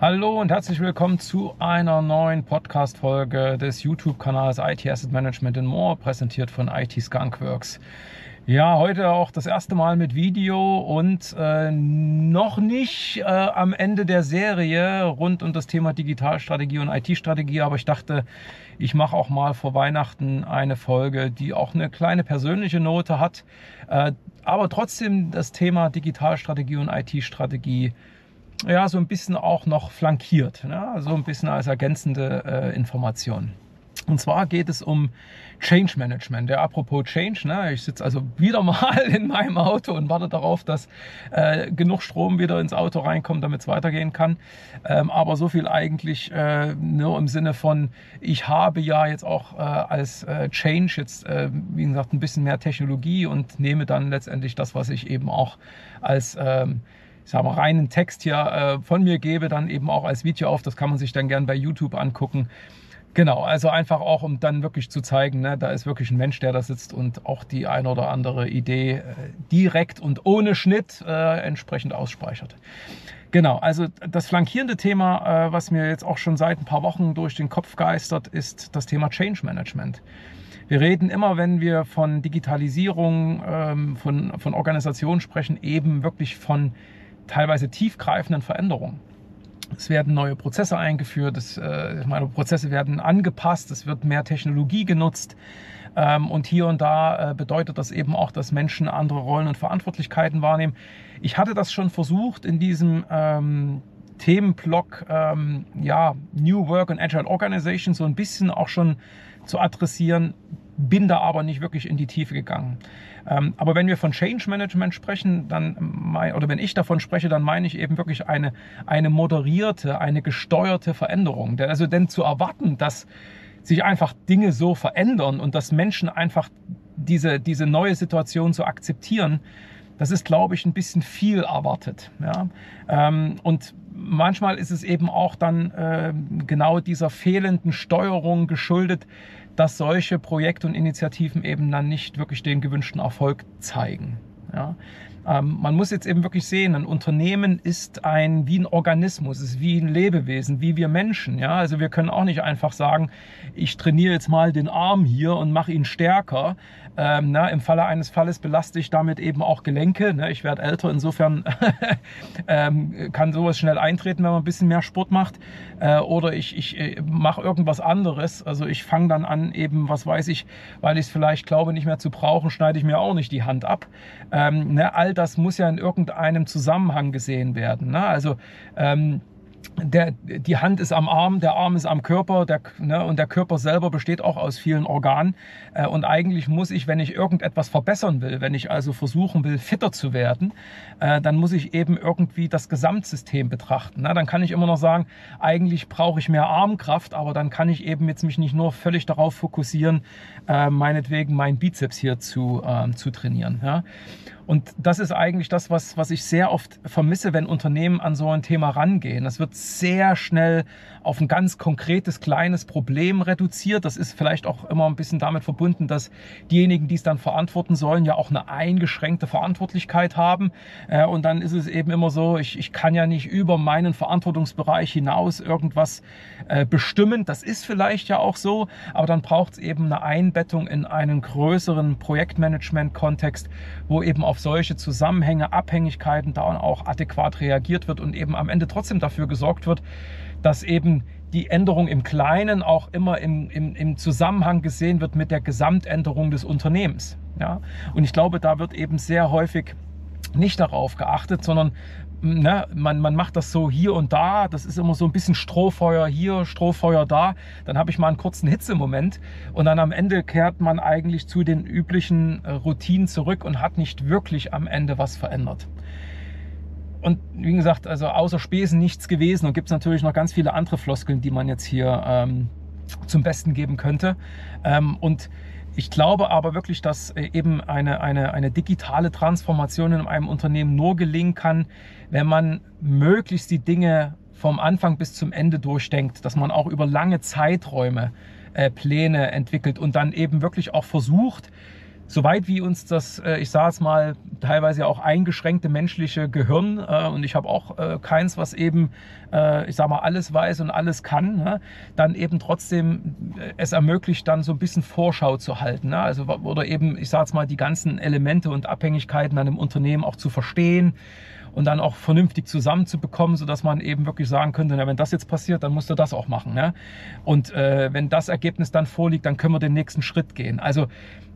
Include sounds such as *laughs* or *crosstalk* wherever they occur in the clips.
Hallo und herzlich willkommen zu einer neuen Podcast-Folge des YouTube-Kanals IT Asset Management More, präsentiert von IT Skunkworks. Ja, heute auch das erste Mal mit Video und äh, noch nicht äh, am Ende der Serie rund um das Thema Digitalstrategie und IT-Strategie, aber ich dachte, ich mache auch mal vor Weihnachten eine Folge, die auch eine kleine persönliche Note hat, äh, aber trotzdem das Thema Digitalstrategie und IT-Strategie ja, so ein bisschen auch noch flankiert, ne? so ein bisschen als ergänzende äh, Information. Und zwar geht es um Change Management. Ja, apropos Change, ne, ich sitze also wieder *laughs* mal in meinem Auto und warte darauf, dass äh, genug Strom wieder ins Auto reinkommt, damit es weitergehen kann. Ähm, aber so viel eigentlich äh, nur im Sinne von, ich habe ja jetzt auch äh, als äh, Change jetzt, äh, wie gesagt, ein bisschen mehr Technologie und nehme dann letztendlich das, was ich eben auch als ähm, ich sag mal, reinen Text hier äh, von mir gebe, dann eben auch als Video auf. Das kann man sich dann gern bei YouTube angucken. Genau, also einfach auch, um dann wirklich zu zeigen, ne, da ist wirklich ein Mensch, der da sitzt und auch die ein oder andere Idee äh, direkt und ohne Schnitt äh, entsprechend ausspeichert. Genau, also das flankierende Thema, äh, was mir jetzt auch schon seit ein paar Wochen durch den Kopf geistert, ist das Thema Change Management. Wir reden immer, wenn wir von Digitalisierung, ähm, von, von Organisationen sprechen, eben wirklich von teilweise tiefgreifenden Veränderungen. Es werden neue Prozesse eingeführt, es, äh, meine Prozesse werden angepasst, es wird mehr Technologie genutzt. Ähm, und hier und da äh, bedeutet das eben auch, dass Menschen andere Rollen und Verantwortlichkeiten wahrnehmen. Ich hatte das schon versucht in diesem ähm, Themenblock ähm, ja, New Work and Agile Organization so ein bisschen auch schon zu adressieren, bin da aber nicht wirklich in die Tiefe gegangen. Ähm, aber wenn wir von Change Management sprechen, dann oder wenn ich davon spreche, dann meine ich eben wirklich eine, eine moderierte, eine gesteuerte Veränderung. Also denn zu erwarten, dass sich einfach Dinge so verändern und dass Menschen einfach diese, diese neue Situation so akzeptieren, das ist, glaube ich, ein bisschen viel erwartet. Ja? Ähm, und manchmal ist es eben auch dann äh, genau dieser fehlenden Steuerung geschuldet, dass solche Projekte und Initiativen eben dann nicht wirklich den gewünschten Erfolg zeigen. Ja. Ähm, man muss jetzt eben wirklich sehen, ein Unternehmen ist ein wie ein Organismus, ist wie ein Lebewesen, wie wir Menschen. Ja, also wir können auch nicht einfach sagen, ich trainiere jetzt mal den Arm hier und mache ihn stärker. Ähm, na, Im Falle eines Falles belaste ich damit eben auch Gelenke. Ne? Ich werde älter, insofern *laughs* ähm, kann sowas schnell eintreten, wenn man ein bisschen mehr Sport macht. Äh, oder ich, ich äh, mache irgendwas anderes. Also ich fange dann an, eben, was weiß ich, weil ich es vielleicht glaube, nicht mehr zu brauchen, schneide ich mir auch nicht die Hand ab. Ähm, ne? All das muss ja in irgendeinem Zusammenhang gesehen werden. Ne? Also ähm, der, die Hand ist am Arm, der Arm ist am Körper der, ne, und der Körper selber besteht auch aus vielen Organen. Äh, und eigentlich muss ich, wenn ich irgendetwas verbessern will, wenn ich also versuchen will, fitter zu werden, äh, dann muss ich eben irgendwie das Gesamtsystem betrachten. Ne? Dann kann ich immer noch sagen, eigentlich brauche ich mehr Armkraft, aber dann kann ich eben jetzt mich nicht nur völlig darauf fokussieren, äh, meinetwegen meinen Bizeps hier zu, äh, zu trainieren. Ja? Und das ist eigentlich das, was, was ich sehr oft vermisse, wenn Unternehmen an so ein Thema rangehen. Das wird sehr schnell auf ein ganz konkretes, kleines Problem reduziert. Das ist vielleicht auch immer ein bisschen damit verbunden, dass diejenigen, die es dann verantworten sollen, ja auch eine eingeschränkte Verantwortlichkeit haben. Äh, und dann ist es eben immer so, ich, ich kann ja nicht über meinen Verantwortungsbereich hinaus irgendwas äh, bestimmen. Das ist vielleicht ja auch so, aber dann braucht es eben eine Einbettung in einen größeren Projektmanagement-Kontext, wo eben auf solche Zusammenhänge, Abhängigkeiten da auch adäquat reagiert wird und eben am Ende trotzdem dafür gesorgt wird, dass eben die Änderung im Kleinen auch immer im, im, im Zusammenhang gesehen wird mit der Gesamtänderung des Unternehmens. Ja? Und ich glaube, da wird eben sehr häufig nicht darauf geachtet, sondern ne, man, man macht das so hier und da. Das ist immer so ein bisschen Strohfeuer hier, Strohfeuer da. Dann habe ich mal einen kurzen Hitzemoment und dann am Ende kehrt man eigentlich zu den üblichen äh, Routinen zurück und hat nicht wirklich am Ende was verändert. Und wie gesagt, also außer Spesen nichts gewesen und gibt es natürlich noch ganz viele andere Floskeln, die man jetzt hier ähm, zum Besten geben könnte. Ähm, und ich glaube aber wirklich, dass äh, eben eine, eine, eine digitale Transformation in einem Unternehmen nur gelingen kann, wenn man möglichst die Dinge vom Anfang bis zum Ende durchdenkt, dass man auch über lange Zeiträume äh, Pläne entwickelt und dann eben wirklich auch versucht, soweit wie uns das, äh, ich sage es mal, teilweise auch eingeschränkte menschliche Gehirn äh, und ich habe auch äh, keins, was eben, ich sage mal, alles weiß und alles kann, ne, dann eben trotzdem es ermöglicht, dann so ein bisschen Vorschau zu halten. Ne? Also, oder eben, ich sage es mal, die ganzen Elemente und Abhängigkeiten dann im Unternehmen auch zu verstehen und dann auch vernünftig zusammenzubekommen, sodass man eben wirklich sagen könnte, na, wenn das jetzt passiert, dann musst du das auch machen. Ne? Und äh, wenn das Ergebnis dann vorliegt, dann können wir den nächsten Schritt gehen. Also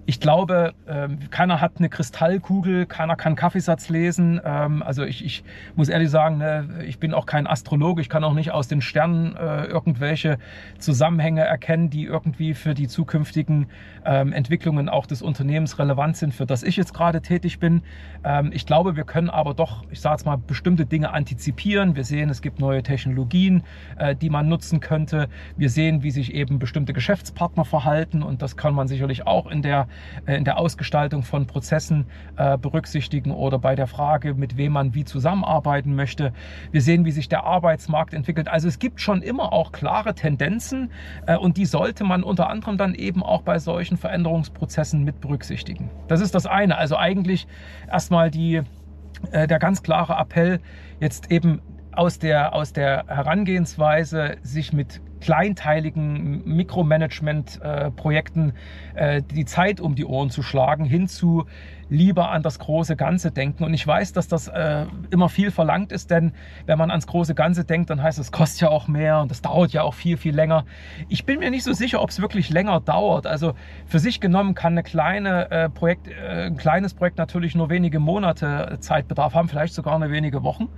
ich glaube, ähm, keiner hat eine Kristallkugel, keiner kann Kaffeesatz lesen. Ähm, also ich, ich muss ehrlich sagen, ne, ich bin auch kein Astrologe, ich kann auch nicht aus den Sternen äh, irgendwelche Zusammenhänge erkennen, die irgendwie für die zukünftigen ähm, Entwicklungen auch des Unternehmens relevant sind, für das ich jetzt gerade tätig bin. ich glaube, wir können aber doch, ich sage jetzt mal, bestimmte Dinge antizipieren. Wir sehen, es gibt neue Technologien, äh, die man nutzen könnte. Wir sehen, wie sich eben bestimmte Geschäftspartner verhalten und das kann man sicherlich auch in der in der Ausgestaltung von Prozessen äh, berücksichtigen oder bei der Frage, mit wem man wie zusammenarbeiten möchte. Wir sehen, wie sich der Arbeitsmarkt entwickelt. Also es gibt schon immer auch klare Tendenzen äh, und die sollte man unter anderem dann eben auch bei solchen Veränderungsprozessen mit berücksichtigen. Das ist das eine. Also eigentlich erstmal die, der ganz klare Appell, jetzt eben aus der, aus der Herangehensweise, sich mit kleinteiligen Mikromanagement-Projekten äh, die Zeit um die Ohren zu schlagen, hin zu lieber an das große Ganze denken. Und ich weiß, dass das äh, immer viel verlangt ist, denn wenn man ans große Ganze denkt, dann heißt es, kostet ja auch mehr und das dauert ja auch viel, viel länger. Ich bin mir nicht so sicher, ob es wirklich länger dauert. Also für sich genommen kann eine kleine, äh, Projekt, ein kleines Projekt natürlich nur wenige Monate Zeitbedarf haben, vielleicht sogar eine wenige Wochen.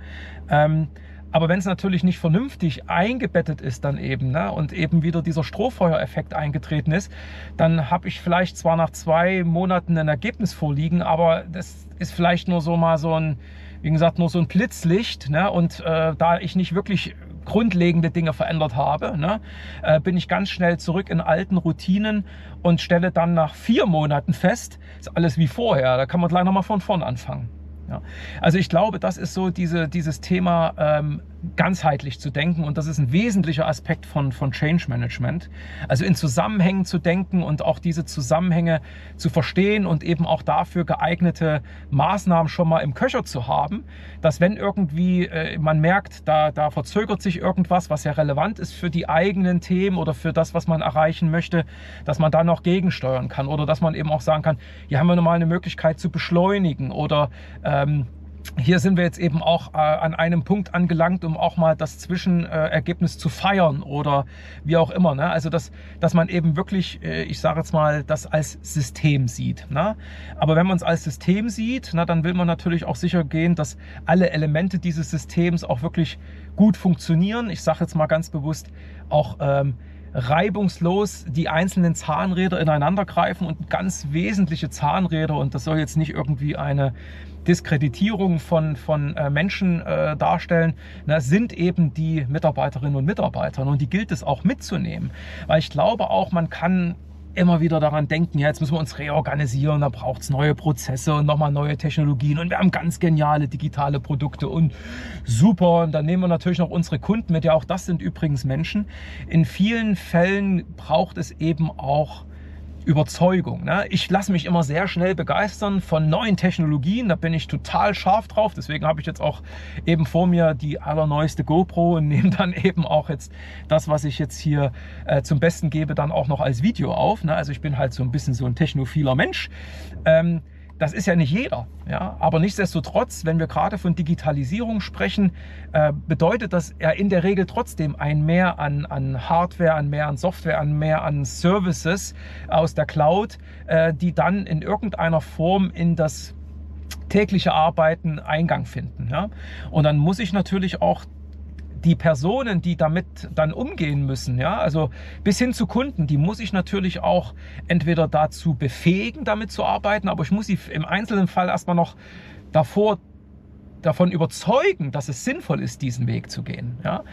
Ähm, aber wenn es natürlich nicht vernünftig eingebettet ist dann eben ne, und eben wieder dieser Strohfeuereffekt eingetreten ist, dann habe ich vielleicht zwar nach zwei Monaten ein Ergebnis vorliegen, aber das ist vielleicht nur so mal so ein, wie gesagt, nur so ein Blitzlicht. Ne, und äh, da ich nicht wirklich grundlegende Dinge verändert habe, ne, äh, bin ich ganz schnell zurück in alten Routinen und stelle dann nach vier Monaten fest, ist alles wie vorher. Da kann man gleich nochmal von vorn anfangen. Ja. Also ich glaube, das ist so diese, dieses Thema ähm, ganzheitlich zu denken und das ist ein wesentlicher Aspekt von, von Change Management. Also in Zusammenhängen zu denken und auch diese Zusammenhänge zu verstehen und eben auch dafür geeignete Maßnahmen schon mal im Köcher zu haben, dass wenn irgendwie äh, man merkt, da, da verzögert sich irgendwas, was ja relevant ist für die eigenen Themen oder für das, was man erreichen möchte, dass man da noch gegensteuern kann oder dass man eben auch sagen kann, hier haben wir nochmal eine Möglichkeit zu beschleunigen oder ähm, hier sind wir jetzt eben auch äh, an einem Punkt angelangt, um auch mal das Zwischenergebnis zu feiern oder wie auch immer. Ne? Also, dass, dass man eben wirklich, äh, ich sage jetzt mal, das als System sieht. Ne? Aber wenn man es als System sieht, na, dann will man natürlich auch sicher gehen, dass alle Elemente dieses Systems auch wirklich gut funktionieren. Ich sage jetzt mal ganz bewusst auch ähm, reibungslos die einzelnen Zahnräder ineinander greifen und ganz wesentliche Zahnräder und das soll jetzt nicht irgendwie eine Diskreditierung von, von äh, Menschen äh, darstellen, na, sind eben die Mitarbeiterinnen und Mitarbeiter. Und die gilt es auch mitzunehmen. Weil ich glaube auch, man kann immer wieder daran denken, ja, jetzt müssen wir uns reorganisieren, da braucht es neue Prozesse und nochmal neue Technologien und wir haben ganz geniale digitale Produkte und super. Und dann nehmen wir natürlich noch unsere Kunden mit, ja, auch das sind übrigens Menschen. In vielen Fällen braucht es eben auch Überzeugung. Ne? Ich lasse mich immer sehr schnell begeistern von neuen Technologien. Da bin ich total scharf drauf. Deswegen habe ich jetzt auch eben vor mir die allerneueste GoPro und nehme dann *laughs* eben auch jetzt das, was ich jetzt hier äh, zum Besten gebe, dann auch noch als Video auf. Ne? Also ich bin halt so ein bisschen so ein technophiler Mensch. Ähm, das ist ja nicht jeder. Ja? Aber nichtsdestotrotz, wenn wir gerade von Digitalisierung sprechen, äh, bedeutet das ja in der Regel trotzdem ein Mehr an, an Hardware, ein Mehr an Software, ein Mehr an Services aus der Cloud, äh, die dann in irgendeiner Form in das tägliche Arbeiten Eingang finden. Ja? Und dann muss ich natürlich auch die Personen, die damit dann umgehen müssen, ja, also bis hin zu Kunden, die muss ich natürlich auch entweder dazu befähigen, damit zu arbeiten, aber ich muss sie im einzelnen Fall erstmal noch davor davon überzeugen, dass es sinnvoll ist, diesen Weg zu gehen. Ja?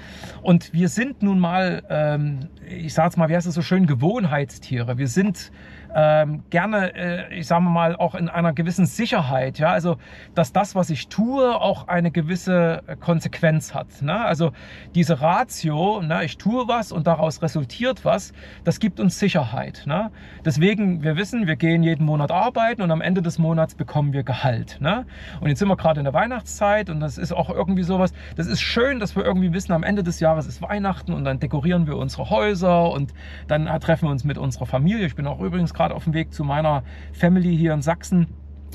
Und wir sind nun mal, ähm, ich sage es mal, wie heißt es so schön, Gewohnheitstiere. Wir sind ähm, gerne, äh, ich sage mal, auch in einer gewissen Sicherheit. Ja, also dass das, was ich tue, auch eine gewisse Konsequenz hat. Ne? Also diese Ratio, ne, ich tue was und daraus resultiert was, das gibt uns Sicherheit. Ne? Deswegen, wir wissen, wir gehen jeden Monat arbeiten und am Ende des Monats bekommen wir Gehalt. Ne? Und jetzt sind wir gerade in der Weihnachtszeit und das ist auch irgendwie sowas. Das ist schön, dass wir irgendwie wissen, am Ende des Jahres ist Weihnachten und dann dekorieren wir unsere Häuser und dann treffen wir uns mit unserer Familie. Ich bin auch übrigens gerade auf dem Weg zu meiner Family hier in Sachsen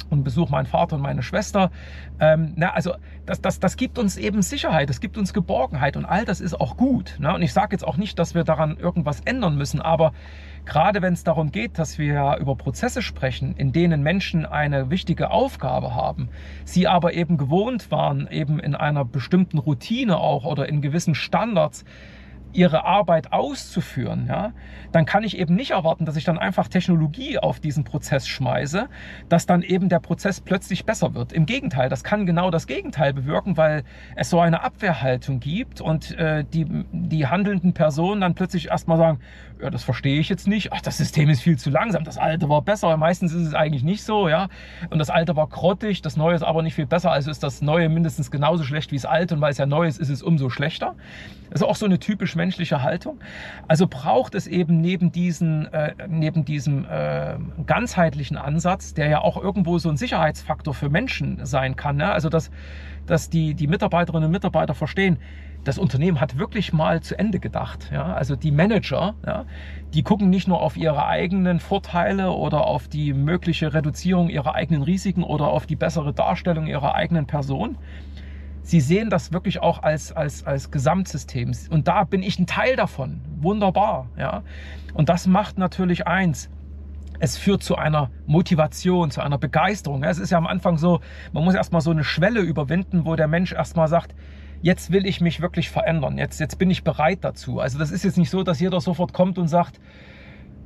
und besuche meinen Vater und meine Schwester. Ähm, na, also das, das, das gibt uns eben Sicherheit, das gibt uns Geborgenheit und all das ist auch gut. Ne? Und ich sage jetzt auch nicht, dass wir daran irgendwas ändern müssen, aber gerade wenn es darum geht, dass wir über Prozesse sprechen, in denen Menschen eine wichtige Aufgabe haben, sie aber eben gewohnt waren, eben in einer bestimmten Routine auch oder in gewissen Standards, ihre Arbeit auszuführen, ja, dann kann ich eben nicht erwarten, dass ich dann einfach Technologie auf diesen Prozess schmeiße, dass dann eben der Prozess plötzlich besser wird. Im Gegenteil, das kann genau das Gegenteil bewirken, weil es so eine Abwehrhaltung gibt und äh, die, die handelnden Personen dann plötzlich erstmal sagen, ja, das verstehe ich jetzt nicht, ach, das System ist viel zu langsam, das alte war besser, meistens ist es eigentlich nicht so, ja, und das alte war grottig, das neue ist aber nicht viel besser, also ist das neue mindestens genauso schlecht wie das alte. Und weil es ja neu ist, ist es umso schlechter. Das ist auch so eine typisch menschliche Haltung. Also braucht es eben neben, diesen, äh, neben diesem äh, ganzheitlichen Ansatz, der ja auch irgendwo so ein Sicherheitsfaktor für Menschen sein kann, ne? also dass, dass die, die Mitarbeiterinnen und Mitarbeiter verstehen, das Unternehmen hat wirklich mal zu Ende gedacht. Ja? Also die Manager, ja, die gucken nicht nur auf ihre eigenen Vorteile oder auf die mögliche Reduzierung ihrer eigenen Risiken oder auf die bessere Darstellung ihrer eigenen Person, Sie sehen das wirklich auch als, als, als Gesamtsystem. Und da bin ich ein Teil davon. Wunderbar. Ja? Und das macht natürlich eins. Es führt zu einer Motivation, zu einer Begeisterung. Es ist ja am Anfang so, man muss erstmal so eine Schwelle überwinden, wo der Mensch erstmal sagt, jetzt will ich mich wirklich verändern. Jetzt, jetzt bin ich bereit dazu. Also das ist jetzt nicht so, dass jeder sofort kommt und sagt,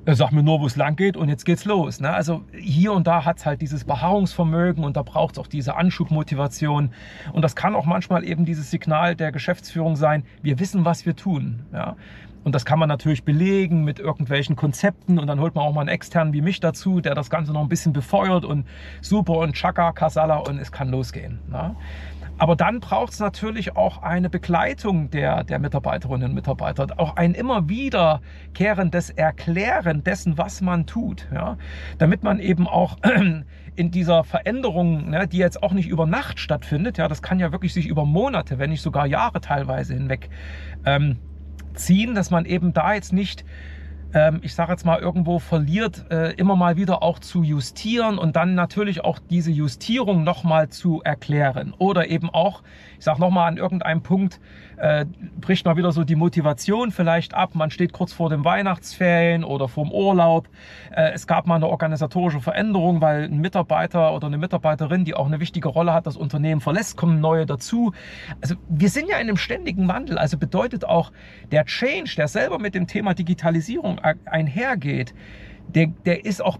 er sagt mir nur, wo es lang geht und jetzt geht's los. Ne? Also hier und da hat es halt dieses Beharrungsvermögen und da braucht es auch diese Anschubmotivation. Und das kann auch manchmal eben dieses Signal der Geschäftsführung sein, wir wissen, was wir tun. Ja? Und das kann man natürlich belegen mit irgendwelchen Konzepten und dann holt man auch mal einen externen wie mich dazu, der das Ganze noch ein bisschen befeuert und super und Chaka, Kasala und es kann losgehen. Ne? Aber dann braucht es natürlich auch eine Begleitung der, der Mitarbeiterinnen und Mitarbeiter, auch ein immer wiederkehrendes Erklären dessen, was man tut, ja? damit man eben auch *clears throat* in dieser Veränderung, ne, die jetzt auch nicht über Nacht stattfindet, ja, das kann ja wirklich sich über Monate, wenn nicht sogar Jahre teilweise hinweg ähm, ziehen, dass man eben da jetzt nicht ähm, ich sage jetzt mal, irgendwo verliert, äh, immer mal wieder auch zu justieren und dann natürlich auch diese Justierung nochmal zu erklären. Oder eben auch, ich sage nochmal, an irgendeinem Punkt äh, bricht mal wieder so die Motivation vielleicht ab. Man steht kurz vor den Weihnachtsferien oder vorm Urlaub. Äh, es gab mal eine organisatorische Veränderung, weil ein Mitarbeiter oder eine Mitarbeiterin, die auch eine wichtige Rolle hat, das Unternehmen verlässt, kommen neue dazu. Also wir sind ja in einem ständigen Wandel. Also bedeutet auch der Change, der selber mit dem Thema Digitalisierung einhergeht, der, der ist auch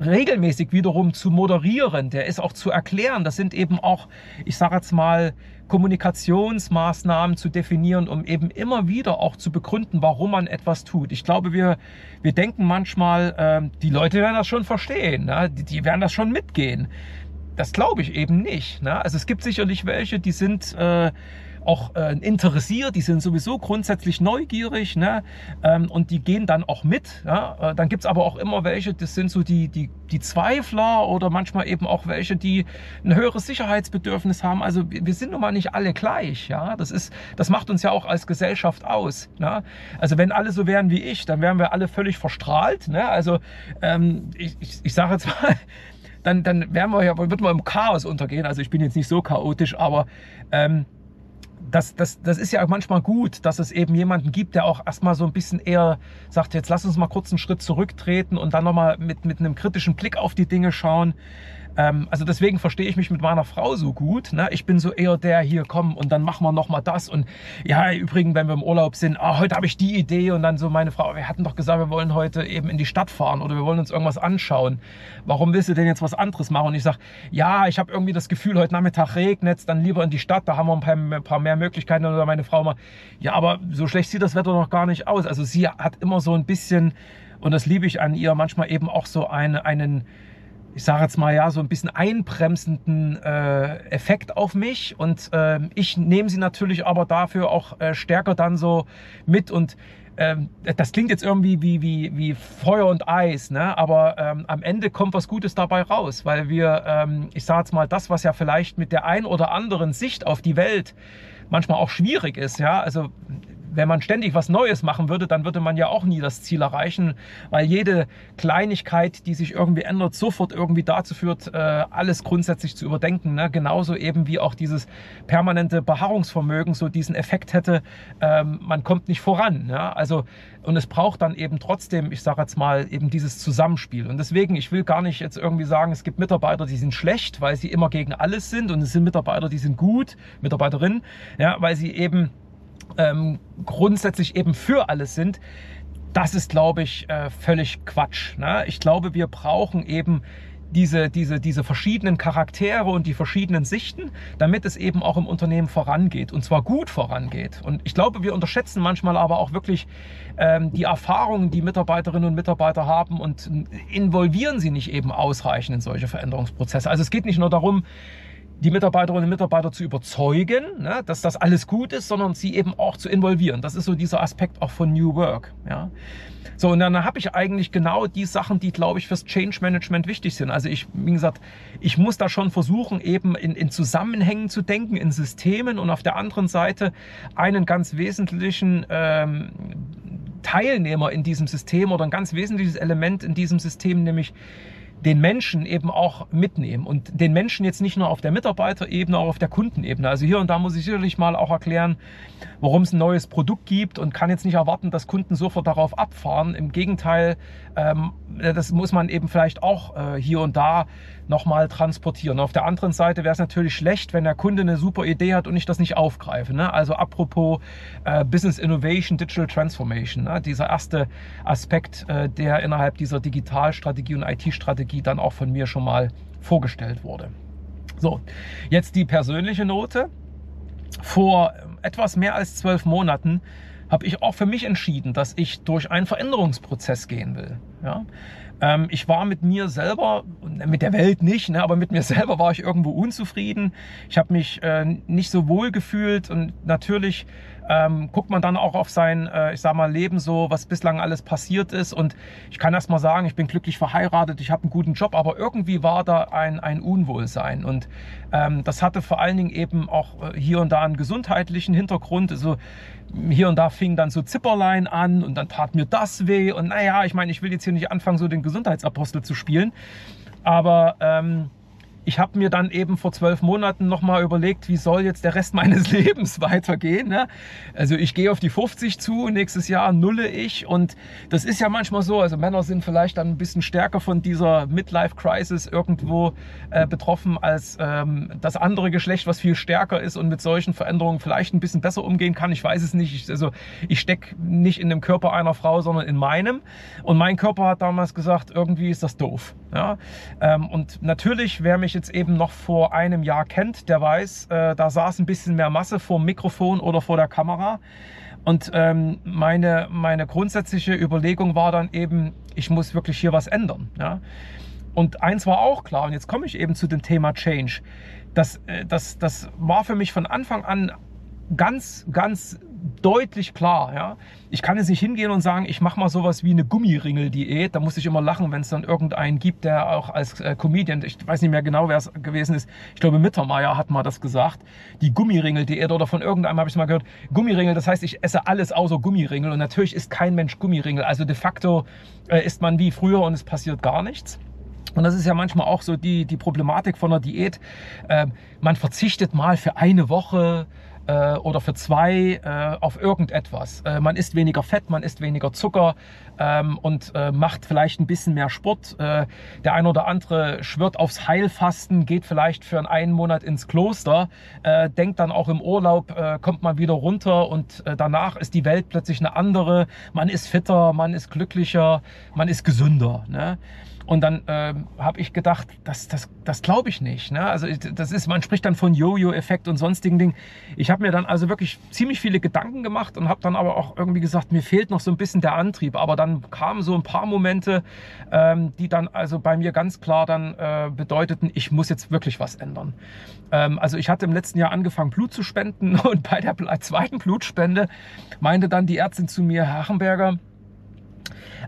regelmäßig wiederum zu moderieren, der ist auch zu erklären. Das sind eben auch, ich sage jetzt mal, Kommunikationsmaßnahmen zu definieren, um eben immer wieder auch zu begründen, warum man etwas tut. Ich glaube, wir, wir denken manchmal, äh, die Leute werden das schon verstehen, ne? die, die werden das schon mitgehen. Das glaube ich eben nicht. Ne? Also es gibt sicherlich welche, die sind... Äh, auch äh, interessiert, die sind sowieso grundsätzlich neugierig ne? Ähm, und die gehen dann auch mit. Ja? Äh, dann gibt es aber auch immer welche, das sind so die, die, die Zweifler oder manchmal eben auch welche, die ein höheres Sicherheitsbedürfnis haben. Also wir sind nun mal nicht alle gleich. Ja? Das, ist, das macht uns ja auch als Gesellschaft aus. Ne? Also wenn alle so wären wie ich, dann wären wir alle völlig verstrahlt. Ne? Also ähm, ich, ich, ich sage jetzt mal, dann, dann wären wir ja, würden wir im Chaos untergehen. Also ich bin jetzt nicht so chaotisch, aber ähm, das, das, das ist ja manchmal gut, dass es eben jemanden gibt, der auch erstmal so ein bisschen eher sagt, jetzt lass uns mal kurz einen Schritt zurücktreten und dann nochmal mit, mit einem kritischen Blick auf die Dinge schauen. Ähm, also deswegen verstehe ich mich mit meiner Frau so gut. Ne? Ich bin so eher der hier, komm und dann machen wir nochmal das. Und ja, übrigens, wenn wir im Urlaub sind, ah, heute habe ich die Idee und dann so meine Frau, wir hatten doch gesagt, wir wollen heute eben in die Stadt fahren oder wir wollen uns irgendwas anschauen. Warum willst du denn jetzt was anderes machen? Und ich sage, ja, ich habe irgendwie das Gefühl, heute Nachmittag regnet dann lieber in die Stadt, da haben wir ein paar, ein paar mehr Möglichkeiten. Oder meine Frau mal, ja, aber so schlecht sieht das Wetter noch gar nicht aus. Also sie hat immer so ein bisschen und das liebe ich an ihr, manchmal eben auch so eine, einen, ich sage jetzt mal ja, so ein bisschen einbremsenden äh, Effekt auf mich. Und äh, ich nehme sie natürlich aber dafür auch äh, stärker dann so mit. Und ähm, das klingt jetzt irgendwie wie, wie, wie Feuer und Eis, ne? aber ähm, am Ende kommt was Gutes dabei raus, weil wir, ähm, ich sage jetzt mal, das, was ja vielleicht mit der ein oder anderen Sicht auf die Welt manchmal auch schwierig ist, ja, also wenn man ständig was Neues machen würde, dann würde man ja auch nie das Ziel erreichen, weil jede Kleinigkeit, die sich irgendwie ändert, sofort irgendwie dazu führt, äh, alles grundsätzlich zu überdenken. Ne? Genauso eben wie auch dieses permanente Beharrungsvermögen so diesen Effekt hätte, ähm, man kommt nicht voran. Ja? Also und es braucht dann eben trotzdem, ich sage jetzt mal, eben dieses Zusammenspiel. Und deswegen, ich will gar nicht jetzt irgendwie sagen, es gibt Mitarbeiter, die sind schlecht, weil sie immer gegen alles sind und es sind Mitarbeiter, die sind gut, Mitarbeiterinnen, ja, weil sie eben ähm, grundsätzlich eben für alles sind, das ist, glaube ich, äh, völlig Quatsch. Ne? Ich glaube, wir brauchen eben diese, diese, diese verschiedenen Charaktere und die verschiedenen Sichten, damit es eben auch im Unternehmen vorangeht und zwar gut vorangeht. Und ich glaube, wir unterschätzen manchmal aber auch wirklich ähm, die Erfahrungen, die Mitarbeiterinnen und Mitarbeiter haben und involvieren sie nicht eben ausreichend in solche Veränderungsprozesse. Also es geht nicht nur darum, die Mitarbeiterinnen und Mitarbeiter zu überzeugen, ne, dass das alles gut ist, sondern sie eben auch zu involvieren. Das ist so dieser Aspekt auch von New Work. Ja. So, und dann habe ich eigentlich genau die Sachen, die, glaube ich, fürs Change Management wichtig sind. Also ich, wie gesagt, ich muss da schon versuchen, eben in, in Zusammenhängen zu denken, in Systemen und auf der anderen Seite einen ganz wesentlichen ähm, Teilnehmer in diesem System oder ein ganz wesentliches Element in diesem System, nämlich den Menschen eben auch mitnehmen und den Menschen jetzt nicht nur auf der Mitarbeiterebene, auch auf der Kundenebene. Also hier und da muss ich sicherlich mal auch erklären, warum es ein neues Produkt gibt und kann jetzt nicht erwarten, dass Kunden sofort darauf abfahren. Im Gegenteil, ähm, das muss man eben vielleicht auch äh, hier und da nochmal transportieren. Auf der anderen Seite wäre es natürlich schlecht, wenn der Kunde eine super Idee hat und ich das nicht aufgreife. Ne? Also apropos äh, Business Innovation, Digital Transformation, ne? dieser erste Aspekt, äh, der innerhalb dieser Digitalstrategie und IT-Strategie dann auch von mir schon mal vorgestellt wurde. So, jetzt die persönliche Note. Vor etwas mehr als zwölf Monaten habe ich auch für mich entschieden, dass ich durch einen Veränderungsprozess gehen will. Ja? Ähm, ich war mit mir selber, mit der Welt nicht, ne, aber mit mir selber war ich irgendwo unzufrieden. Ich habe mich äh, nicht so wohl gefühlt und natürlich ähm, guckt man dann auch auf sein, äh, ich sag mal, Leben so, was bislang alles passiert ist. Und ich kann erst mal sagen, ich bin glücklich verheiratet, ich habe einen guten Job, aber irgendwie war da ein, ein Unwohlsein. Und ähm, das hatte vor allen Dingen eben auch äh, hier und da einen gesundheitlichen Hintergrund. Also hier und da fing dann so Zipperlein an und dann tat mir das weh. Und naja, ich meine, ich will jetzt hier nicht anfangen, so den Gesundheitsapostel zu spielen. Aber ähm, ich habe mir dann eben vor zwölf Monaten nochmal überlegt, wie soll jetzt der Rest *laughs* meines Lebens weitergehen. Ne? Also ich gehe auf die 50 zu, nächstes Jahr nulle ich und das ist ja manchmal so, also Männer sind vielleicht dann ein bisschen stärker von dieser Midlife-Crisis irgendwo äh, betroffen als ähm, das andere Geschlecht, was viel stärker ist und mit solchen Veränderungen vielleicht ein bisschen besser umgehen kann. Ich weiß es nicht. Ich, also ich stecke nicht in dem Körper einer Frau, sondern in meinem und mein Körper hat damals gesagt, irgendwie ist das doof. Ja? Ähm, und natürlich, wer mich jetzt eben noch vor einem Jahr kennt, der weiß, äh, da saß ein bisschen mehr Masse vor dem Mikrofon oder vor der Kamera. Und ähm, meine, meine grundsätzliche Überlegung war dann eben, ich muss wirklich hier was ändern. Ja? Und eins war auch klar, und jetzt komme ich eben zu dem Thema Change. Das, äh, das, das war für mich von Anfang an ganz, ganz deutlich klar. Ja? Ich kann jetzt nicht hingehen und sagen, ich mache mal sowas wie eine Gummiringel-Diät. Da muss ich immer lachen, wenn es dann irgendeinen gibt, der auch als äh, Comedian, ich weiß nicht mehr genau, wer es gewesen ist, ich glaube Mittermeier hat mal das gesagt, die Gummiringel-Diät oder von irgendeinem habe ich mal gehört, Gummiringel, das heißt, ich esse alles außer Gummiringel und natürlich ist kein Mensch Gummiringel. Also de facto äh, isst man wie früher und es passiert gar nichts. Und das ist ja manchmal auch so die, die Problematik von einer Diät. Äh, man verzichtet mal für eine Woche äh, oder für zwei äh, auf irgendetwas. Äh, man isst weniger Fett, man isst weniger Zucker ähm, und äh, macht vielleicht ein bisschen mehr Sport. Äh, der eine oder andere schwört aufs Heilfasten, geht vielleicht für einen Monat ins Kloster, äh, denkt dann auch im Urlaub, kommt man wieder runter und danach ist die Welt plötzlich eine andere. Man ist fitter, man ist glücklicher, man ist gesünder. Ne? Und dann äh, habe ich gedacht, das, das, das glaube ich nicht. Ne? Also das ist, man spricht dann von Jojo-Effekt und sonstigen Dingen. Ich habe mir dann also wirklich ziemlich viele Gedanken gemacht und habe dann aber auch irgendwie gesagt, mir fehlt noch so ein bisschen der Antrieb. Aber dann kamen so ein paar Momente, ähm, die dann also bei mir ganz klar dann äh, bedeuteten, ich muss jetzt wirklich was ändern. Ähm, also ich hatte im letzten Jahr angefangen, Blut zu spenden *laughs* und bei der zweiten Blutspende meinte dann die Ärztin zu mir, Herr Hachenberger,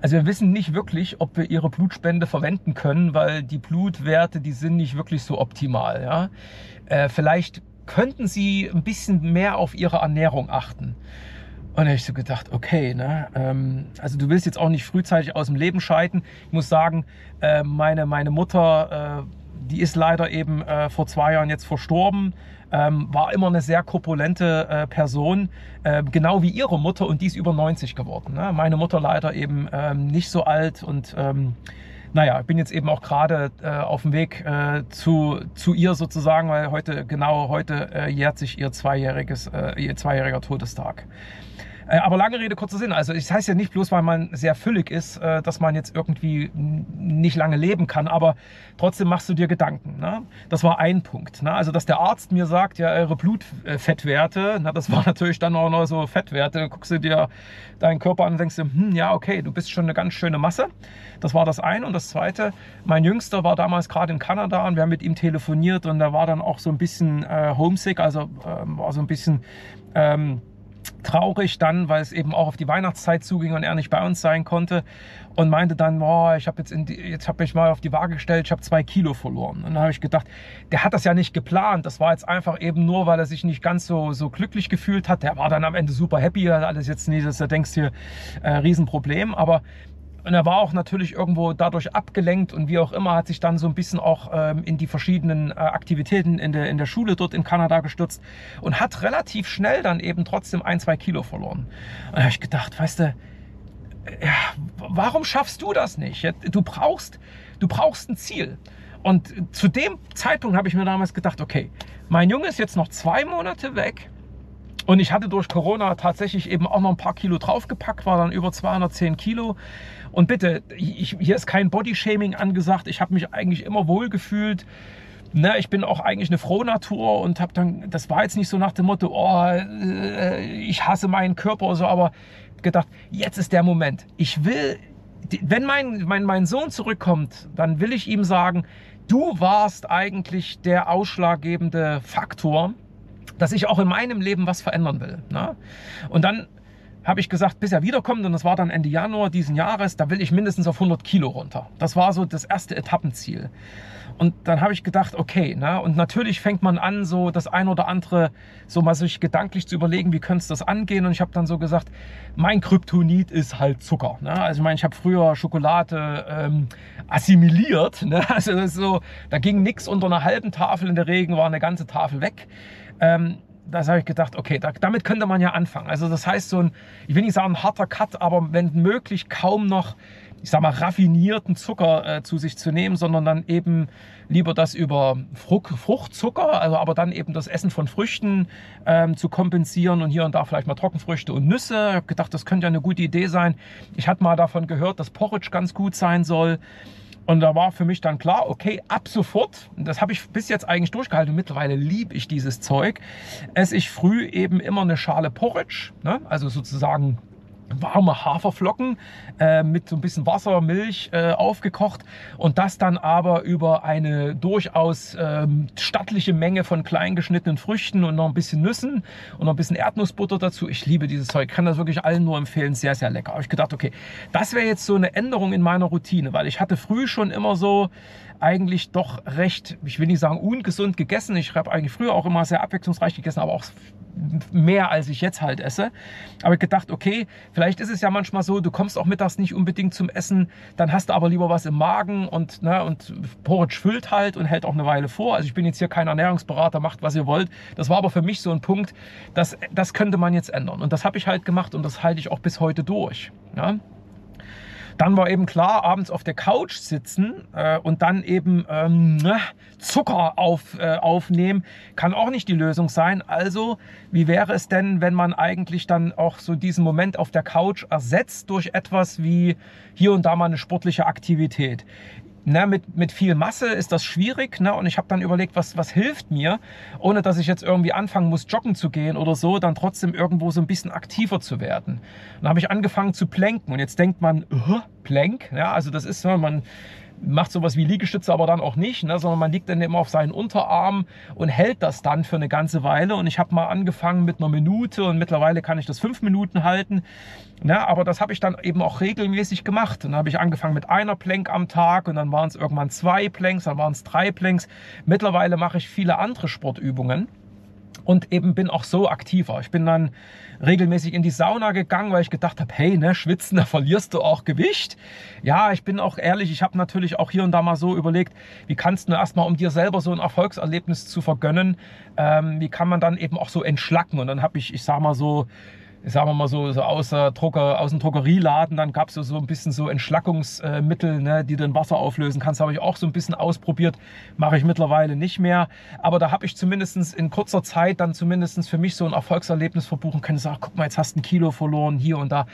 also wir wissen nicht wirklich, ob wir ihre Blutspende verwenden können, weil die Blutwerte, die sind nicht wirklich so optimal. Ja? Äh, vielleicht könnten Sie ein bisschen mehr auf Ihre Ernährung achten. Und da habe ich so gedacht, okay, ne, ähm, also du willst jetzt auch nicht frühzeitig aus dem Leben scheiden. Ich muss sagen, äh, meine, meine Mutter, äh, die ist leider eben äh, vor zwei Jahren jetzt verstorben ähm, war immer eine sehr korpulente äh, Person, äh, genau wie ihre Mutter und die ist über 90 geworden. Ne? Meine Mutter leider eben ähm, nicht so alt und ähm, naja, ich bin jetzt eben auch gerade äh, auf dem Weg äh, zu, zu ihr sozusagen, weil heute, genau heute äh, jährt sich ihr zweijähriges, äh, ihr zweijähriger Todestag. Äh, aber lange Rede, kurzer Sinn. Also es das heißt ja nicht bloß, weil man sehr füllig ist, äh, dass man jetzt irgendwie nicht lange leben kann, aber trotzdem machst du dir Gedanken. Ne? Das war ein Punkt. Ne? Also dass der Arzt mir sagt, ja, eure Blutfettwerte, na, das war *laughs* natürlich dann auch noch so Fettwerte, dann guckst du dir deinen Körper an und denkst dir, hm, ja, okay, du bist schon eine ganz schöne Masse. Das war das eine. Und das zweite, mein Jüngster war damals gerade in Kanada und wir haben mit ihm telefoniert und da war dann auch so ein bisschen äh, homesick, also äh, war so ein bisschen... Ähm, traurig dann, weil es eben auch auf die Weihnachtszeit zuging und er nicht bei uns sein konnte und meinte dann, boah, ich habe jetzt, in die, jetzt habe ich mal auf die Waage gestellt, ich habe zwei Kilo verloren. Und dann habe ich gedacht, der hat das ja nicht geplant. Das war jetzt einfach eben nur, weil er sich nicht ganz so, so glücklich gefühlt hat. Der war dann am Ende super happy, hat alles jetzt nicht, dass er denkst hier, äh, Riesenproblem. Aber und er war auch natürlich irgendwo dadurch abgelenkt und wie auch immer hat sich dann so ein bisschen auch ähm, in die verschiedenen äh, Aktivitäten in der, in der Schule dort in Kanada gestürzt und hat relativ schnell dann eben trotzdem ein, zwei Kilo verloren. Und da habe ich gedacht, weißt du, ja, warum schaffst du das nicht? Du brauchst, du brauchst ein Ziel. Und zu dem Zeitpunkt habe ich mir damals gedacht, okay, mein Junge ist jetzt noch zwei Monate weg und ich hatte durch Corona tatsächlich eben auch noch ein paar Kilo draufgepackt, war dann über 210 Kilo. Und bitte, ich, hier ist kein Bodyshaming angesagt. Ich habe mich eigentlich immer wohl gefühlt. Ne, ich bin auch eigentlich eine Frohnatur und habe dann, das war jetzt nicht so nach dem Motto, oh, äh, ich hasse meinen Körper oder so, aber gedacht, jetzt ist der Moment. Ich will, wenn mein, mein, mein Sohn zurückkommt, dann will ich ihm sagen, du warst eigentlich der ausschlaggebende Faktor, dass ich auch in meinem Leben was verändern will. Ne? Und dann habe ich gesagt, bis er wiederkommt, und das war dann Ende Januar diesen Jahres, da will ich mindestens auf 100 Kilo runter. Das war so das erste Etappenziel. Und dann habe ich gedacht, okay, ne? und natürlich fängt man an, so das ein oder andere, so mal sich gedanklich zu überlegen, wie könnte es das angehen. Und ich habe dann so gesagt, mein Kryptonit ist halt Zucker. Ne? Also ich meine, ich habe früher Schokolade ähm, assimiliert. Ne? *laughs* Also das ist so, da ging nichts unter einer halben Tafel in der Regen, war eine ganze Tafel weg. Ähm, das habe ich gedacht, okay, da, damit könnte man ja anfangen. Also das heißt so ein, ich will nicht sagen harter Cut, aber wenn möglich kaum noch, ich sag mal, raffinierten Zucker äh, zu sich zu nehmen, sondern dann eben lieber das über Frucht, Fruchtzucker, also aber dann eben das Essen von Früchten ähm, zu kompensieren und hier und da vielleicht mal Trockenfrüchte und Nüsse. Ich habe gedacht, das könnte ja eine gute Idee sein. Ich hatte mal davon gehört, dass Porridge ganz gut sein soll. Und da war für mich dann klar, okay, ab sofort, das habe ich bis jetzt eigentlich durchgehalten, mittlerweile liebe ich dieses Zeug, esse ich früh eben immer eine Schale Porridge, ne? also sozusagen warme Haferflocken äh, mit so ein bisschen Wasser, Milch äh, aufgekocht und das dann aber über eine durchaus ähm, stattliche Menge von klein geschnittenen Früchten und noch ein bisschen Nüssen und noch ein bisschen Erdnussbutter dazu. Ich liebe dieses Zeug, kann das wirklich allen nur empfehlen, sehr, sehr lecker. Habe ich gedacht, okay, das wäre jetzt so eine Änderung in meiner Routine, weil ich hatte früh schon immer so eigentlich doch recht, ich will nicht sagen ungesund gegessen. Ich habe eigentlich früher auch immer sehr abwechslungsreich gegessen, aber auch mehr als ich jetzt halt esse. Aber ich gedacht, okay, vielleicht ist es ja manchmal so, du kommst auch mittags nicht unbedingt zum Essen, dann hast du aber lieber was im Magen und, ne, und Porridge füllt halt und hält auch eine Weile vor. Also ich bin jetzt hier kein Ernährungsberater, macht was ihr wollt. Das war aber für mich so ein Punkt, das, das könnte man jetzt ändern. Und das habe ich halt gemacht und das halte ich auch bis heute durch. Ja? Dann war eben klar, abends auf der Couch sitzen äh, und dann eben ähm, ne, Zucker auf, äh, aufnehmen, kann auch nicht die Lösung sein. Also, wie wäre es denn, wenn man eigentlich dann auch so diesen Moment auf der Couch ersetzt durch etwas wie hier und da mal eine sportliche Aktivität? Na, mit, mit viel Masse ist das schwierig. Ne? Und ich habe dann überlegt, was, was hilft mir, ohne dass ich jetzt irgendwie anfangen muss, joggen zu gehen oder so, dann trotzdem irgendwo so ein bisschen aktiver zu werden. Dann habe ich angefangen zu planken. Und jetzt denkt man, uh, Plank, ja, also das ist, man macht sowas wie Liegestütze aber dann auch nicht, ne, sondern man liegt dann immer auf seinen Unterarm und hält das dann für eine ganze Weile. Und ich habe mal angefangen mit einer Minute und mittlerweile kann ich das fünf Minuten halten. Ne, aber das habe ich dann eben auch regelmäßig gemacht. Und dann habe ich angefangen mit einer Plank am Tag und dann waren es irgendwann zwei Planks, dann waren es drei Planks. Mittlerweile mache ich viele andere Sportübungen und eben bin auch so aktiver. Ich bin dann regelmäßig in die Sauna gegangen, weil ich gedacht habe, hey, ne, schwitzen, *laughs* da verlierst du auch Gewicht. Ja, ich bin auch ehrlich, ich habe natürlich auch hier und da mal so überlegt, wie kannst du erstmal, um dir selber so ein Erfolgserlebnis zu vergönnen, ähm, wie kann man dann eben auch so entschlacken? Und dann habe ich, ich sag mal so, sagen wir mal so, so aus, der Drucker, aus dem Druckerieladen, dann gab es so, so ein bisschen so Entschlackungsmittel, ne, die dann Wasser auflösen kannst. Habe ich auch so ein bisschen ausprobiert, mache ich mittlerweile nicht mehr. Aber da habe ich zumindest in kurzer Zeit dann zumindest für mich so ein Erfolgserlebnis verbuchen können. Sag, guck mal, jetzt hast du ein Kilo verloren, hier und da.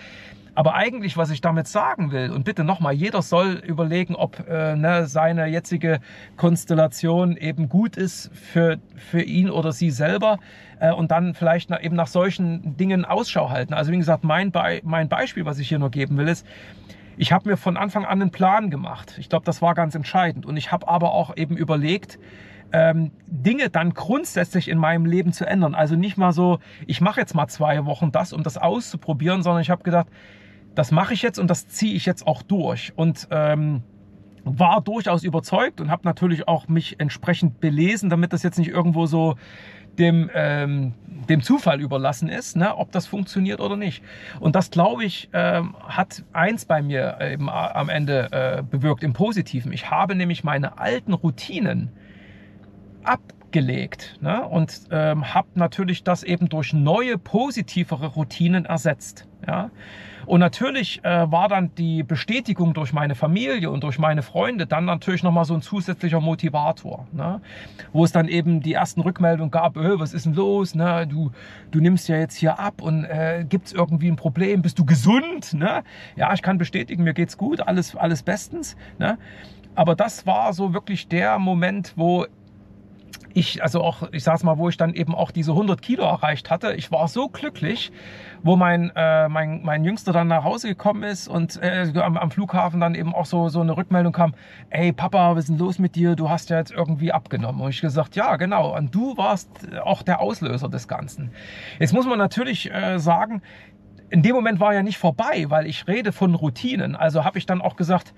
Aber eigentlich, was ich damit sagen will, und bitte nochmal, jeder soll überlegen, ob äh, ne, seine jetzige Konstellation eben gut ist für, für ihn oder sie selber äh, und dann vielleicht nach, eben nach solchen Dingen Ausschau halten. Also wie gesagt, mein, Be mein Beispiel, was ich hier nur geben will, ist, ich habe mir von Anfang an einen Plan gemacht. Ich glaube, das war ganz entscheidend. Und ich habe aber auch eben überlegt, ähm, Dinge dann grundsätzlich in meinem Leben zu ändern. Also nicht mal so, ich mache jetzt mal zwei Wochen das, um das auszuprobieren, sondern ich habe gedacht, das mache ich jetzt und das ziehe ich jetzt auch durch. Und ähm, war durchaus überzeugt und habe natürlich auch mich entsprechend belesen, damit das jetzt nicht irgendwo so dem, ähm, dem Zufall überlassen ist, ne, ob das funktioniert oder nicht. Und das, glaube ich, ähm, hat eins bei mir eben am Ende äh, bewirkt im Positiven. Ich habe nämlich meine alten Routinen abgelegt ne, und ähm, habe natürlich das eben durch neue, positivere Routinen ersetzt. Ja. Und natürlich äh, war dann die Bestätigung durch meine Familie und durch meine Freunde dann natürlich nochmal so ein zusätzlicher Motivator. Ne? Wo es dann eben die ersten Rückmeldungen gab, öh, was ist denn los? Ne? Du, du nimmst ja jetzt hier ab und äh, gibt es irgendwie ein Problem? Bist du gesund? Ne? Ja, ich kann bestätigen, mir geht's gut, alles, alles bestens. Ne? Aber das war so wirklich der Moment, wo ich, also auch, ich sag's mal, wo ich dann eben auch diese 100 Kilo erreicht hatte. Ich war so glücklich, wo mein, äh, mein, mein Jüngster dann nach Hause gekommen ist und äh, am, am Flughafen dann eben auch so, so eine Rückmeldung kam, ey Papa, was ist denn los mit dir? Du hast ja jetzt irgendwie abgenommen. Und ich gesagt, ja genau, und du warst auch der Auslöser des Ganzen. Jetzt muss man natürlich äh, sagen, in dem Moment war ja nicht vorbei, weil ich rede von Routinen. Also habe ich dann auch gesagt,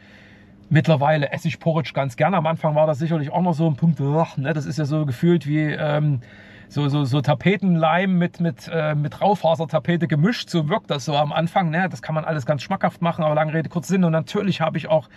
Mittlerweile esse ich Porridge ganz gerne. Am Anfang war das sicherlich auch noch so ein Punkt, ach, ne, das ist ja so gefühlt wie ähm, so, so, so Tapetenleim mit, mit, äh, mit Raufasertapete gemischt. So wirkt das so am Anfang. Ne? Das kann man alles ganz schmackhaft machen, aber lange Rede, kurz Sinn. Und natürlich habe ich auch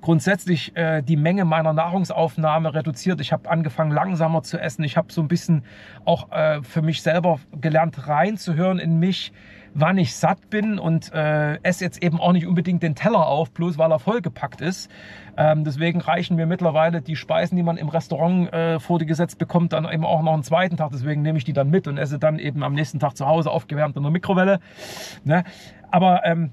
grundsätzlich äh, die Menge meiner Nahrungsaufnahme reduziert. Ich habe angefangen, langsamer zu essen. Ich habe so ein bisschen auch äh, für mich selber gelernt, reinzuhören in mich wann ich satt bin und äh, esse jetzt eben auch nicht unbedingt den Teller auf, bloß weil er vollgepackt ist. Ähm, deswegen reichen mir mittlerweile die Speisen, die man im Restaurant äh, vor die gesetzt bekommt, dann eben auch noch einen zweiten Tag. Deswegen nehme ich die dann mit und esse dann eben am nächsten Tag zu Hause aufgewärmt in der Mikrowelle. Ne? Aber ähm,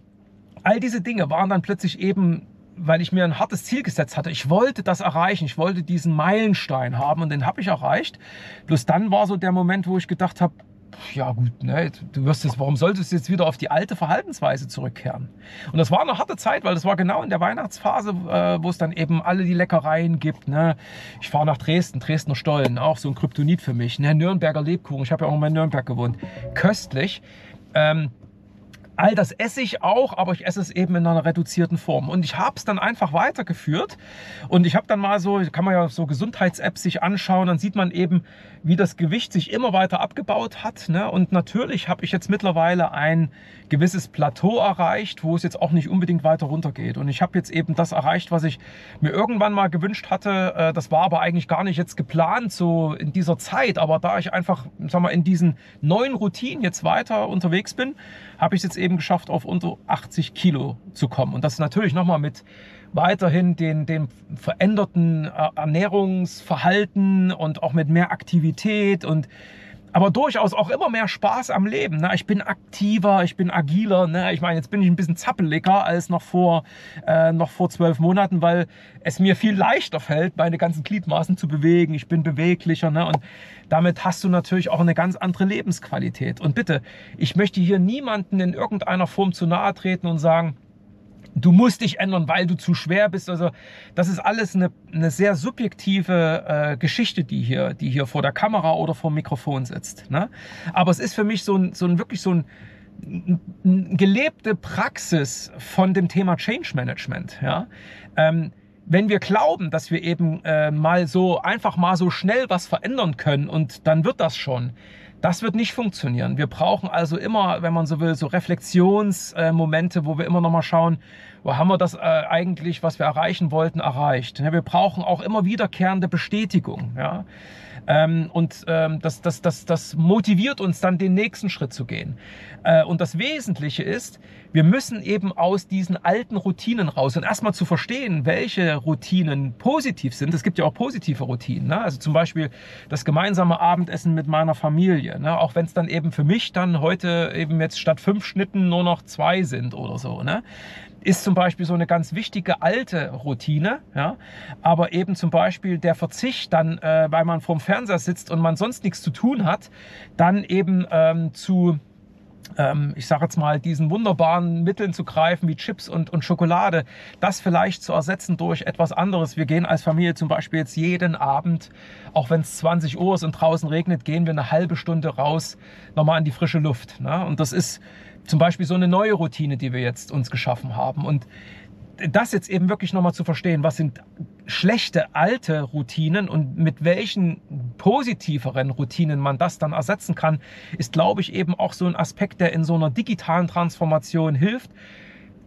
all diese Dinge waren dann plötzlich eben weil ich mir ein hartes Ziel gesetzt hatte. Ich wollte das erreichen. Ich wollte diesen Meilenstein haben und den habe ich erreicht. Bloß dann war so der Moment, wo ich gedacht habe, ja gut, ne, du wirst jetzt, warum solltest du jetzt wieder auf die alte Verhaltensweise zurückkehren? Und das war eine harte Zeit, weil das war genau in der Weihnachtsphase, äh, wo es dann eben alle die Leckereien gibt. Ne? Ich fahre nach Dresden, Dresdner Stollen, auch so ein Kryptonit für mich. Ne? Nürnberger Lebkuchen, ich habe ja auch mal in Nürnberg gewohnt. Köstlich. Ähm, All das esse ich auch, aber ich esse es eben in einer reduzierten Form. Und ich habe es dann einfach weitergeführt. Und ich habe dann mal so, kann man ja so Gesundheits-Apps sich anschauen, dann sieht man eben, wie das Gewicht sich immer weiter abgebaut hat. Ne? Und natürlich habe ich jetzt mittlerweile ein gewisses Plateau erreicht, wo es jetzt auch nicht unbedingt weiter runtergeht. Und ich habe jetzt eben das erreicht, was ich mir irgendwann mal gewünscht hatte. Äh, das war aber eigentlich gar nicht jetzt geplant so in dieser Zeit. Aber da ich einfach, sag mal, in diesen neuen Routinen jetzt weiter unterwegs bin, habe ich es jetzt eben geschafft, auf unter 80 Kilo zu kommen. Und das natürlich nochmal mit weiterhin den, den veränderten äh, Ernährungsverhalten und auch mit mehr Aktivität und aber durchaus auch immer mehr Spaß am Leben. Ne? Ich bin aktiver, ich bin agiler. Ne? Ich meine, jetzt bin ich ein bisschen zappeliger als noch vor, äh, noch vor zwölf Monaten, weil es mir viel leichter fällt, meine ganzen Gliedmaßen zu bewegen. Ich bin beweglicher. Ne? Und damit hast du natürlich auch eine ganz andere Lebensqualität. Und bitte, ich möchte hier niemanden in irgendeiner Form zu nahe treten und sagen, du musst dich ändern, weil du zu schwer bist. Also das ist alles eine, eine sehr subjektive äh, Geschichte, die hier, die hier vor der Kamera oder vor dem Mikrofon sitzt. Ne? Aber es ist für mich so ein, so ein wirklich so ein gelebte Praxis von dem Thema Change Management. Ja? Ähm, wenn wir glauben, dass wir eben äh, mal so einfach mal so schnell was verändern können und dann wird das schon, das wird nicht funktionieren. Wir brauchen also immer, wenn man so will, so Reflexionsmomente, wo wir immer noch mal schauen, wo haben wir das äh, eigentlich, was wir erreichen wollten, erreicht. Wir brauchen auch immer wiederkehrende Bestätigung. Ja? Ähm, und ähm, das, das, das, das motiviert uns dann, den nächsten Schritt zu gehen. Äh, und das Wesentliche ist, wir müssen eben aus diesen alten Routinen raus und erstmal zu verstehen, welche Routinen positiv sind. Es gibt ja auch positive Routinen. Ne? Also zum Beispiel das gemeinsame Abendessen mit meiner Familie. Ne? Auch wenn es dann eben für mich dann heute eben jetzt statt fünf Schnitten nur noch zwei sind oder so. Ne? Ist zum Beispiel so eine ganz wichtige alte Routine, ja, aber eben zum Beispiel der Verzicht dann, äh, weil man vorm Fernseher sitzt und man sonst nichts zu tun hat, dann eben ähm, zu ich sage jetzt mal, diesen wunderbaren Mitteln zu greifen wie Chips und, und Schokolade, das vielleicht zu ersetzen durch etwas anderes. Wir gehen als Familie zum Beispiel jetzt jeden Abend, auch wenn es 20 Uhr ist und draußen regnet, gehen wir eine halbe Stunde raus, nochmal in die frische Luft. Ne? Und das ist zum Beispiel so eine neue Routine, die wir jetzt uns geschaffen haben. Und das jetzt eben wirklich nochmal zu verstehen, was sind schlechte alte Routinen und mit welchen positiveren Routinen man das dann ersetzen kann, ist, glaube ich, eben auch so ein Aspekt, der in so einer digitalen Transformation hilft,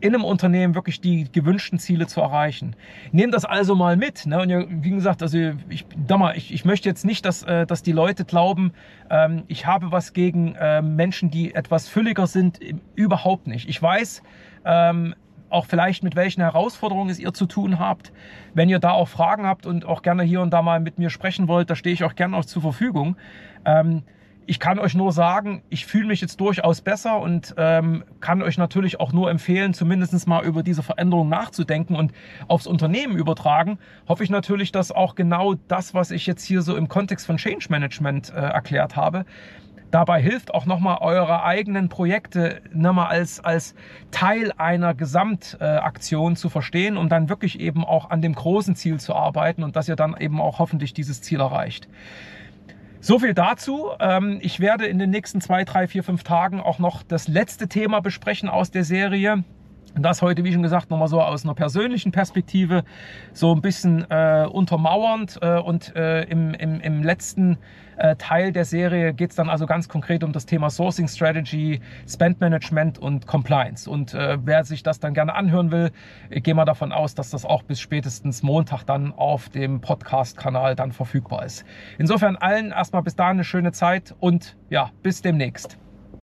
in einem Unternehmen wirklich die gewünschten Ziele zu erreichen. Nehmt das also mal mit. Ne? Und ja, wie gesagt, also ich, mal, ich, ich möchte jetzt nicht, dass, äh, dass die Leute glauben, ähm, ich habe was gegen äh, Menschen, die etwas fülliger sind. Überhaupt nicht. Ich weiß, ähm, auch vielleicht mit welchen Herausforderungen es ihr zu tun habt. Wenn ihr da auch Fragen habt und auch gerne hier und da mal mit mir sprechen wollt, da stehe ich auch gerne auch zur Verfügung. Ähm, ich kann euch nur sagen, ich fühle mich jetzt durchaus besser und ähm, kann euch natürlich auch nur empfehlen, zumindest mal über diese Veränderung nachzudenken und aufs Unternehmen übertragen. Hoffe ich natürlich, dass auch genau das, was ich jetzt hier so im Kontext von Change Management äh, erklärt habe, dabei hilft, auch nochmal eure eigenen Projekte nochmal als, als Teil einer Gesamtaktion zu verstehen, um dann wirklich eben auch an dem großen Ziel zu arbeiten und dass ihr dann eben auch hoffentlich dieses Ziel erreicht. So viel dazu. Ähm, ich werde in den nächsten zwei, drei, vier, fünf Tagen auch noch das letzte Thema besprechen aus der Serie. Das heute, wie schon gesagt, nochmal so aus einer persönlichen Perspektive, so ein bisschen äh, untermauernd. Äh, und äh, im, im, im letzten äh, Teil der Serie geht es dann also ganz konkret um das Thema Sourcing Strategy, Spend Management und Compliance. Und äh, wer sich das dann gerne anhören will, ich gehe mal davon aus, dass das auch bis spätestens Montag dann auf dem Podcast-Kanal dann verfügbar ist. Insofern allen erstmal bis dahin eine schöne Zeit und ja, bis demnächst.